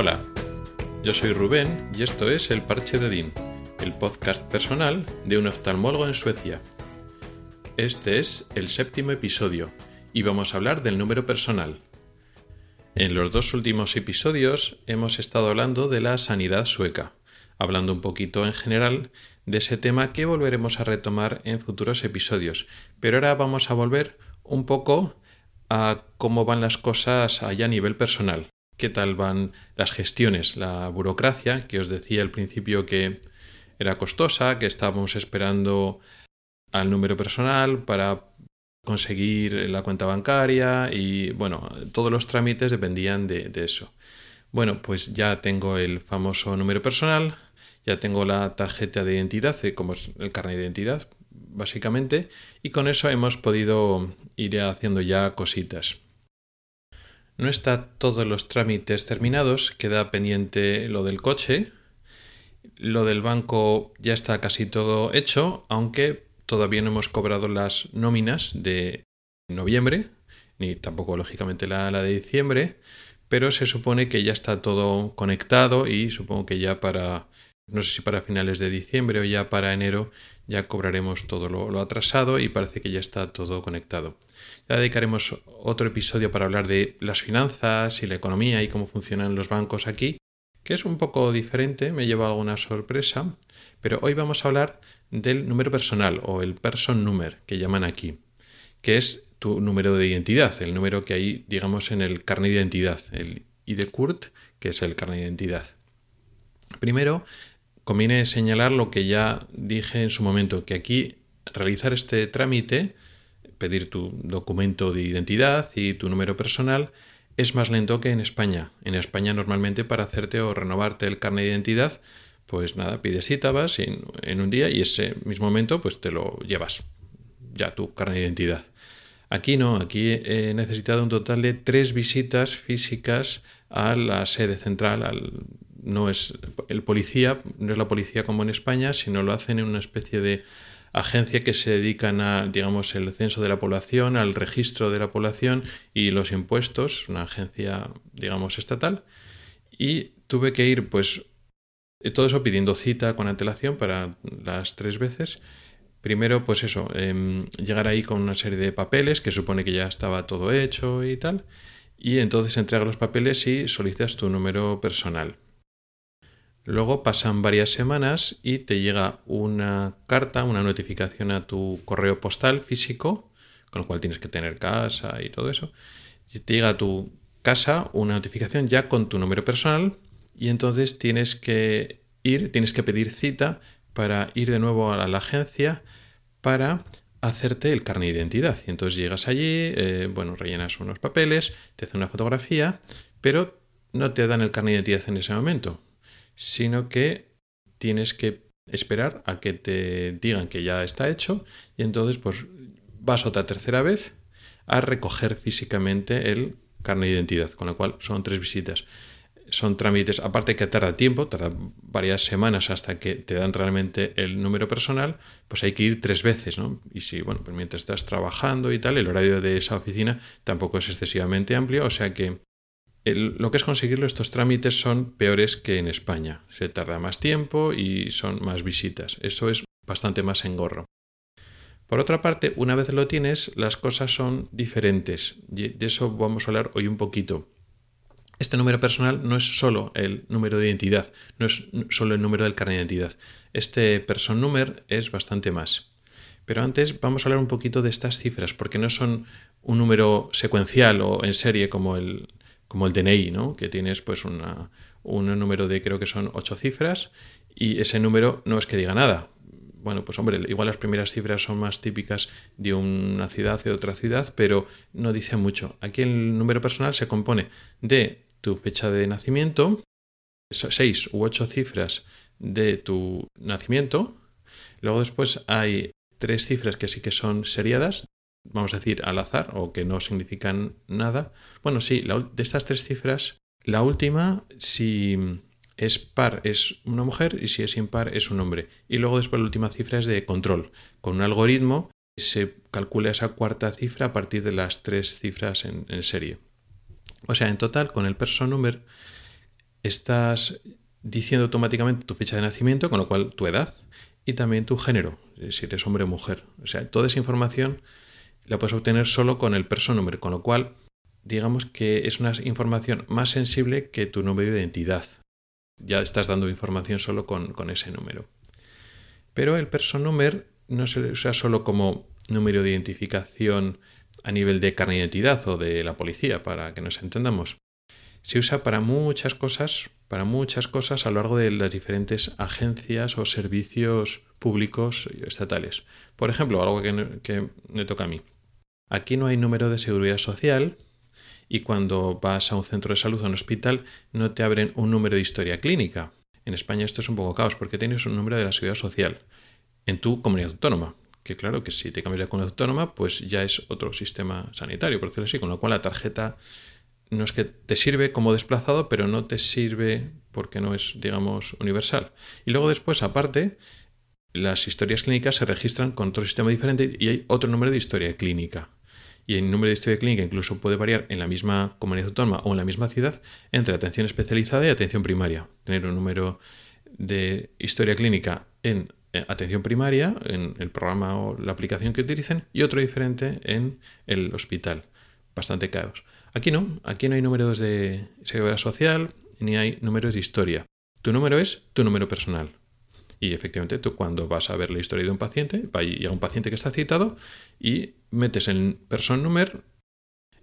Hola, yo soy Rubén y esto es El Parche de Dean, el podcast personal de un oftalmólogo en Suecia. Este es el séptimo episodio y vamos a hablar del número personal. En los dos últimos episodios hemos estado hablando de la sanidad sueca, hablando un poquito en general de ese tema que volveremos a retomar en futuros episodios, pero ahora vamos a volver un poco a cómo van las cosas allá a nivel personal, qué tal van las gestiones, la burocracia, que os decía al principio que era costosa, que estábamos esperando al número personal para conseguir la cuenta bancaria y bueno, todos los trámites dependían de, eso. Bueno, pues ya tengo el famoso número personal, ya tengo la tarjeta de identidad, eh, como es el carnet de identidad, básicamente, y con eso hemos podido ir haciendo ya cositas. No está todos los trámites terminados, queda pendiente lo del coche, lo del banco ya está casi todo hecho, aunque todavía no hemos cobrado las nóminas de noviembre, ni tampoco lógicamente la, la de diciembre, pero se supone que ya está todo conectado y supongo que ya para no sé si para finales de diciembre o ya para enero ya cobraremos todo lo, atrasado y parece que ya está todo conectado. Ya dedicaremos otro episodio para hablar de las finanzas y la economía y cómo funcionan los bancos aquí, que es un poco diferente, me lleva alguna sorpresa, pero hoy vamos a hablar del número personal o el person number que llaman aquí, que es tu número de identidad, el número que hay, digamos, en el carnet de identidad, el ID CURT, que es el carnet de identidad. Primero, conviene señalar lo que ya dije en su momento, que aquí realizar este trámite, pedir tu documento de identidad y tu número personal, es más lento que en España. En España normalmente para hacerte o renovarte el carnet de identidad, pues nada, pides cita, vas en, un día y ese mismo momento pues te lo llevas, ya tu carnet de identidad. Aquí no, aquí he necesitado un total de tres visitas físicas a la sede central, al no es el policía, no es la policía como en España, sino lo hacen en una especie de agencia que se dedican a, digamos, el censo de la población, al registro de la población y los impuestos, una agencia, digamos, estatal. Y tuve que ir, pues, todo eso pidiendo cita con antelación para las tres veces. Primero, pues eso, em, llegar ahí con una serie de papeles que supone que ya estaba todo hecho y tal. Y entonces entregas los papeles y solicitas tu número personal. Luego pasan varias semanas y te llega una carta, una notificación a tu correo postal físico, con lo cual tienes que tener casa y todo eso. Y te llega a tu casa una notificación ya con tu número personal y entonces tienes que ir, tienes que pedir cita para ir de nuevo a la agencia para hacerte el carnet de identidad. Y entonces llegas allí, eh, bueno, rellenas unos papeles, te hacen una fotografía, pero no te dan el carnet de identidad en ese momento sino que tienes que esperar a que te digan que ya está hecho y entonces pues vas otra tercera vez a recoger físicamente el carnet de identidad, con lo cual son tres visitas. Son trámites, aparte que tarda tiempo, tarda varias semanas hasta que te dan realmente el número personal, pues hay que ir tres veces, ¿no? Y si, bueno, pues mientras estás trabajando y tal, el horario de esa oficina tampoco es excesivamente amplio, o sea que lo que es conseguirlo, estos trámites son peores que en España. Se tarda más tiempo y son más visitas. Eso es bastante más engorro. Por otra parte, una vez lo tienes, las cosas son diferentes. De eso vamos a hablar hoy un poquito. Este número personal no es solo el número de identidad, no es solo el número del carnet de identidad. Este person number es bastante más. Pero antes vamos a hablar un poquito de estas cifras, porque no son un número secuencial o en serie como el, como el DNI, ¿no? que tienes pues una, un número de creo que son ocho cifras y ese número no es que diga nada. Bueno, pues hombre, igual las primeras cifras son más típicas de una ciudad o de otra ciudad, pero no dice mucho. Aquí el número personal se compone de tu fecha de nacimiento, seis u ocho cifras de tu nacimiento, luego después hay tres cifras que sí que son seriadas, vamos a decir, al azar o que no significan nada. Bueno, sí, de estas tres cifras, la última, si es par, es una mujer y si es impar, es un hombre. Y luego después la última cifra es de control. Con un algoritmo se calcula esa cuarta cifra a partir de las tres cifras en, serie. O sea, en total, con el person number, estás diciendo automáticamente tu fecha de nacimiento, con lo cual tu edad y también tu género, si eres hombre o mujer. O sea, toda esa información la puedes obtener solo con el personnumber, con lo cual digamos que es una información más sensible que tu número de identidad. Ya estás dando información solo con, ese número. Pero el personnumber no se usa solo como número de identificación a nivel de carne de identidad o de la policía, para que nos entendamos. Se usa para muchas cosas, para muchas cosas a lo largo de las diferentes agencias o servicios públicos estatales. Por ejemplo, algo que, que me toca a mí. Aquí no hay número de seguridad social, y cuando vas a un centro de salud o a un hospital no te abren un número de historia clínica. En España esto es un poco caos porque tienes un número de la seguridad social en tu comunidad autónoma. Que claro que si te cambias de comunidad autónoma, pues ya es otro sistema sanitario, por decirlo así, con lo cual la tarjeta no es que te sirve como desplazado, pero no te sirve porque no es, digamos, universal. Y luego después, aparte, las historias clínicas se registran con otro sistema diferente y hay otro número de historia clínica y el número de historia clínica incluso puede variar en la misma comunidad autónoma o en la misma ciudad entre atención especializada y atención primaria. Tener un número de historia clínica en eh, atención primaria, en el programa o la aplicación que utilicen, y otro diferente en el hospital. Bastante caos. Aquí no, aquí no hay números de seguridad social ni hay números de historia. Tu número es tu número personal. Y efectivamente, tú cuando vas a ver la historia de un paciente, a un paciente que está citado y metes el person number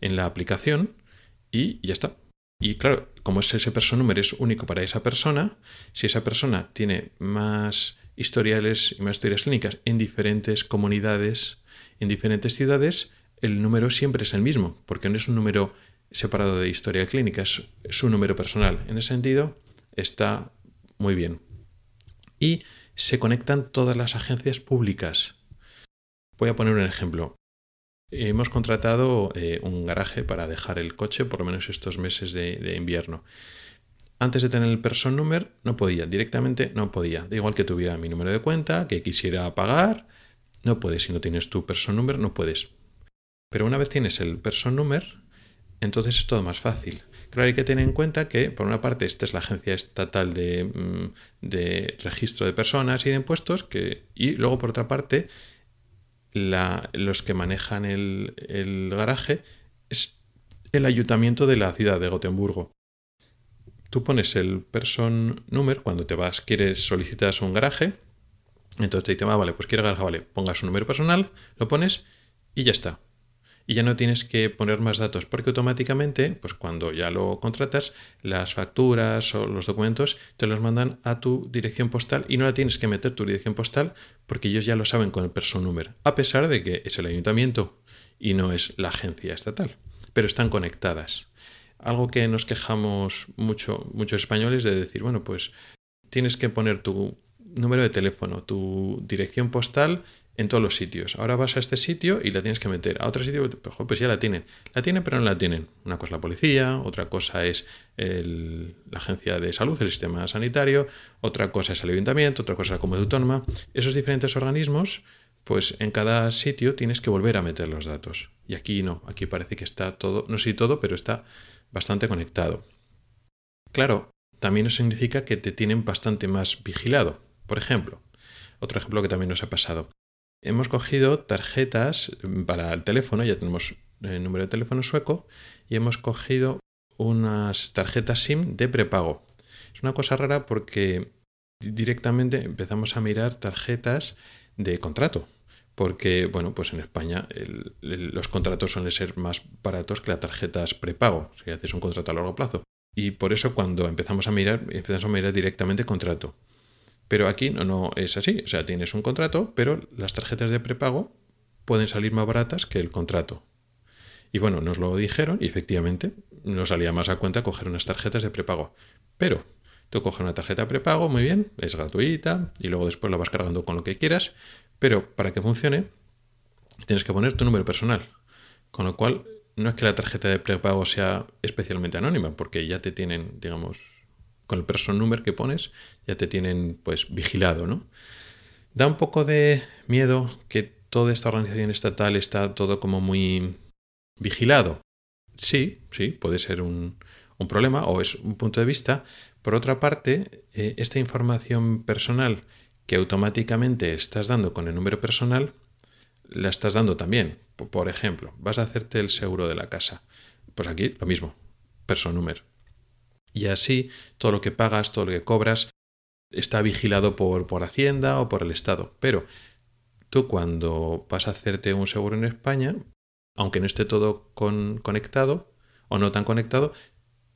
en la aplicación y ya está. Y claro, como ese person number es único para esa persona, si esa persona tiene más historiales y más historias clínicas en diferentes comunidades, en diferentes ciudades, el número siempre es el mismo, porque no es un número separado de historia clínica, es su número personal. En ese sentido, está muy bien y se conectan todas las agencias públicas. Voy a poner un ejemplo. Hemos contratado eh, un garaje para dejar el coche por lo menos estos meses de, invierno. Antes de tener el person number no podía, directamente no podía. Da igual que tuviera mi número de cuenta, que quisiera pagar, no puedes. Si no tienes tu person number, no puedes. Pero una vez tienes el person number, entonces es todo más fácil. Claro, hay que tener en cuenta que, por una parte, esta es la Agencia Estatal de, mm, Registro de Personas y de Impuestos, que, y luego, por otra parte, los que manejan el, garaje es el ayuntamiento de la ciudad de Gotemburgo. Tú pones el person number cuando te vas, quieres, solicitas un garaje, entonces te dice, ah, vale, pues quiero garaje, vale, pongas un número personal, lo pones y ya está y ya no tienes que poner más datos porque automáticamente, pues cuando ya lo contratas, las facturas o los documentos te los mandan a tu dirección postal y no la tienes que meter tu dirección postal porque ellos ya lo saben con el person number, a pesar de que es el ayuntamiento y no es la agencia estatal, pero están conectadas. Algo que nos quejamos mucho muchos españoles de decir, bueno, pues tienes que poner tu número de teléfono, tu dirección postal en todos los sitios. Ahora vas a este sitio y la tienes que meter. A otro sitio, pues, ya la tienen. La tienen, pero no la tienen. Una cosa es la policía, otra cosa es la agencia de salud, el sistema sanitario, otra cosa es el ayuntamiento, otra cosa es la comunidad autónoma. Esos diferentes organismos, pues en cada sitio tienes que volver a meter los datos. Y aquí no, aquí parece que está todo, no sé si todo, pero está bastante conectado. Claro, también eso significa que te tienen bastante más vigilado. Por ejemplo, otro ejemplo que también nos ha pasado hemos cogido tarjetas para el teléfono, ya tenemos el número de teléfono sueco, y hemos cogido unas tarjetas SIM de prepago. Es una cosa rara porque directamente empezamos a mirar tarjetas de contrato. Porque, bueno, pues en España los contratos suelen ser más baratos que las tarjetas prepago, si haces un contrato a largo plazo. Y por eso cuando empezamos a mirar, empezamos a mirar directamente contrato. Pero aquí no, no es así. O sea, tienes un contrato, pero las tarjetas de prepago pueden salir más baratas que el contrato. Y bueno, nos lo dijeron y efectivamente nos salía más a cuenta coger unas tarjetas de prepago. Pero tú coges una tarjeta prepago, muy bien, es gratuita y luego después la vas cargando con lo que quieras, pero para que funcione tienes que poner tu número personal. Con lo cual, no es que la tarjeta de prepago sea especialmente anónima, porque ya te tienen, digamos, con el person number que pones, ya te tienen pues vigilado, ¿no? Da un poco de miedo que toda esta organización estatal está todo como muy vigilado. Sí, sí, puede ser un, un problema o es un punto de vista. Por otra parte, eh, esta información personal que automáticamente estás dando con el número personal, la estás dando también. Por ejemplo, vas a hacerte el seguro de la casa. Pues aquí lo mismo, número. Y así todo lo que pagas, todo lo que cobras, está vigilado por, por Hacienda o por el Estado. Pero tú cuando vas a hacerte un seguro en España, aunque no esté todo conectado o no tan conectado,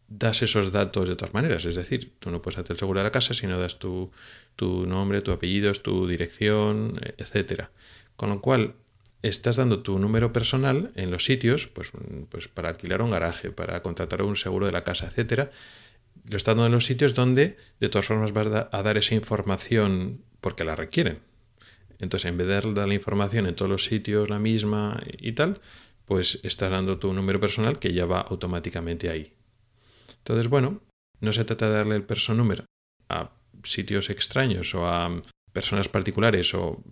das esos datos de todas maneras. Es decir, tú no puedes hacer el seguro de la casa si no das tu, tu nombre, tu apellido, tu dirección, etc. Con lo cual, estás dando tu número personal en los sitios, pues, pues para alquilar un garaje, para contratar un seguro de la casa, etcétera. Lo estás dando en los sitios donde de todas formas vas a dar esa información porque la requieren. Entonces, en vez de dar la información en todos los sitios la misma y tal, pues estás dando tu número personal que ya va automáticamente ahí. Entonces, bueno, no se trata de darle el número a sitios extraños o a personas particulares o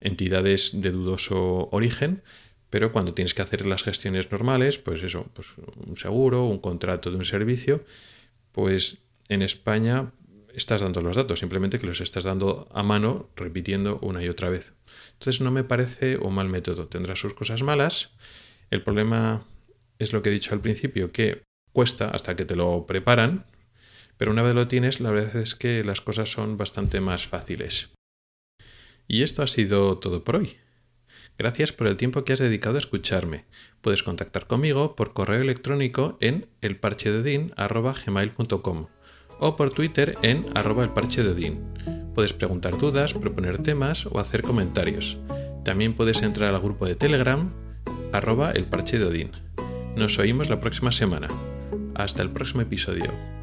entidades de dudoso origen, pero cuando tienes que hacer las gestiones normales, pues eso, pues un seguro, un contrato de un servicio, pues en España estás dando los datos, simplemente que los estás dando a mano repitiendo una y otra vez. Entonces no me parece un mal método, tendrá sus cosas malas. El problema es lo que he dicho al principio, que cuesta hasta que te lo preparan, pero una vez lo tienes, la verdad es que las cosas son bastante más fáciles. Y esto ha sido todo por hoy. Gracias por el tiempo que has dedicado a escucharme. Puedes contactar conmigo por correo electrónico en elparchededin.com o por Twitter en arroba. Puedes preguntar dudas, proponer temas o hacer comentarios. También puedes entrar al grupo de Telegram arroba elparchededin. Nos oímos la próxima semana. Hasta el próximo episodio.